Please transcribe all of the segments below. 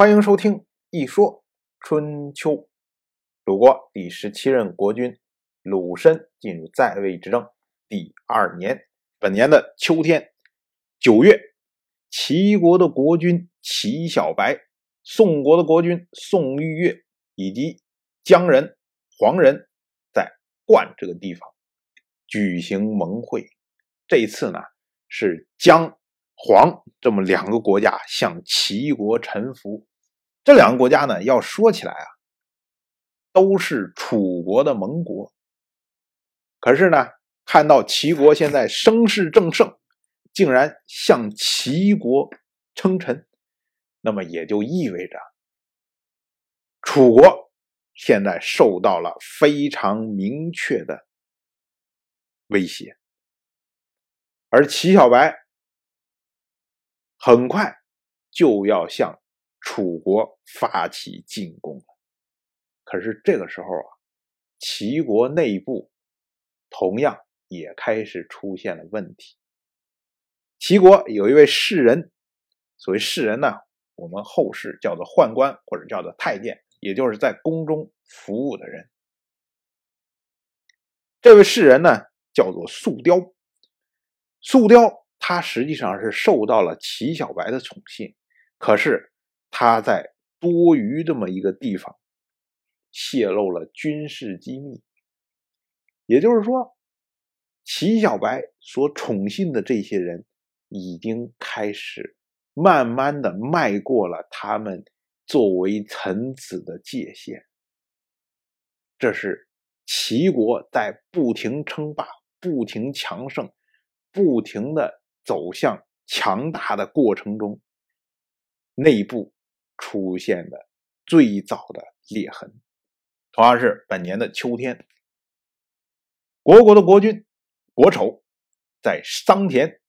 欢迎收听《一说春秋》。鲁国第十七任国君鲁申进入在位执政第二年，本年的秋天九月，齐国的国君齐小白、宋国的国君宋玉月以及姜人、黄人在冠这个地方举行盟会。这次呢，是姜、黄这么两个国家向齐国臣服。这两个国家呢，要说起来啊，都是楚国的盟国。可是呢，看到齐国现在声势正盛，竟然向齐国称臣，那么也就意味着楚国现在受到了非常明确的威胁，而齐小白很快就要向。楚国发起进攻了，可是这个时候啊，齐国内部同样也开始出现了问题。齐国有一位士人，所谓士人呢，我们后世叫做宦官或者叫做太监，也就是在宫中服务的人。这位士人呢，叫做素雕。素雕他实际上是受到了齐小白的宠幸，可是。他在多余这么一个地方泄露了军事机密，也就是说，齐小白所宠信的这些人已经开始慢慢的迈过了他们作为臣子的界限。这是齐国在不停称霸、不停强盛、不停的走向强大的过程中，内部。出现的最早的裂痕，同样是本年的秋天，国国的国君国丑在桑田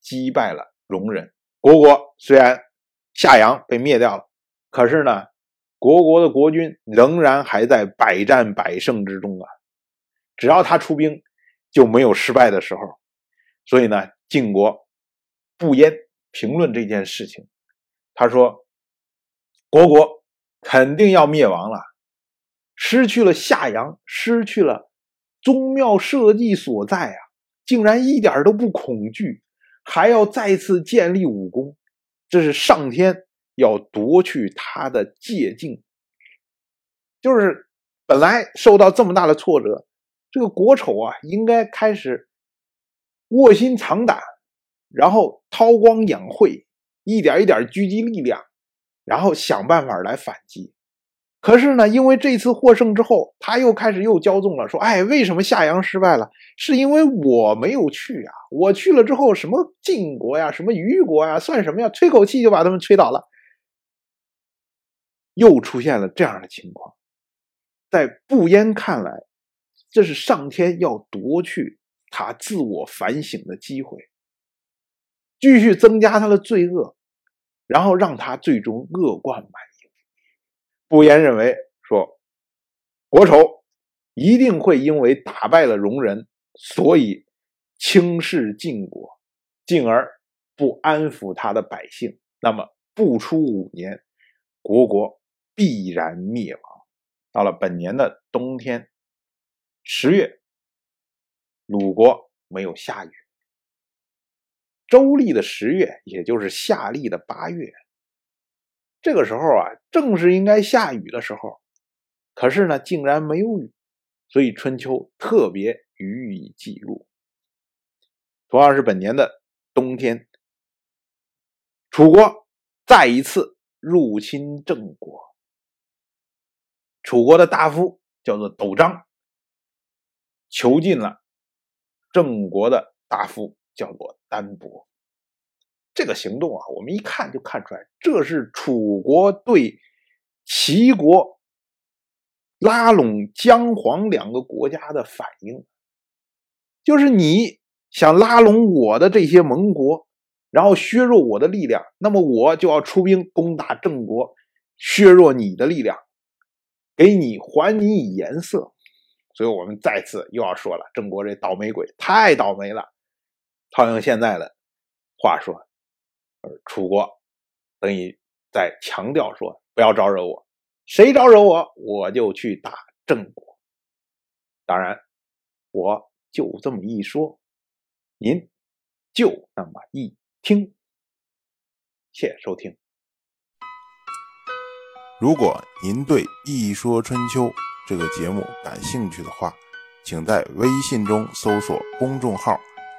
击败了戎人。国国虽然夏阳被灭掉了，可是呢，国国的国君仍然还在百战百胜之中啊！只要他出兵，就没有失败的时候。所以呢，晋国不焉评论这件事情，他说。国国肯定要灭亡了，失去了夏阳，失去了宗庙社稷所在啊！竟然一点都不恐惧，还要再次建立武功，这是上天要夺去他的界境。就是本来受到这么大的挫折，这个国丑啊，应该开始卧薪尝胆，然后韬光养晦，一点一点聚集力量。然后想办法来反击，可是呢，因为这次获胜之后，他又开始又骄纵了，说：“哎，为什么夏阳失败了？是因为我没有去啊！我去了之后，什么晋国呀，什么虞国呀，算什么呀？吹口气就把他们吹倒了。”又出现了这样的情况，在不焉看来，这是上天要夺去他自我反省的机会，继续增加他的罪恶。然后让他最终恶贯满盈。不言认为说，国仇一定会因为打败了戎人，所以轻视晋国，进而不安抚他的百姓。那么不出五年，国国必然灭亡。到了本年的冬天，十月，鲁国没有下雨。周历的十月，也就是夏历的八月，这个时候啊，正是应该下雨的时候，可是呢，竟然没有雨，所以春秋特别予以记录。同样是本年的冬天，楚国再一次入侵郑国，楚国的大夫叫做斗章，囚禁了郑国的大夫。叫做单薄，这个行动啊，我们一看就看出来，这是楚国对齐国拉拢姜黄两个国家的反应，就是你想拉拢我的这些盟国，然后削弱我的力量，那么我就要出兵攻打郑国，削弱你的力量，给你还你以颜色。所以我们再次又要说了，郑国这倒霉鬼太倒霉了。套用现在的话说，呃，楚国等于在强调说不要招惹我，谁招惹我，我就去打郑国。当然，我就这么一说，您就那么一听。谢谢收听。如果您对《一说春秋》这个节目感兴趣的话，请在微信中搜索公众号“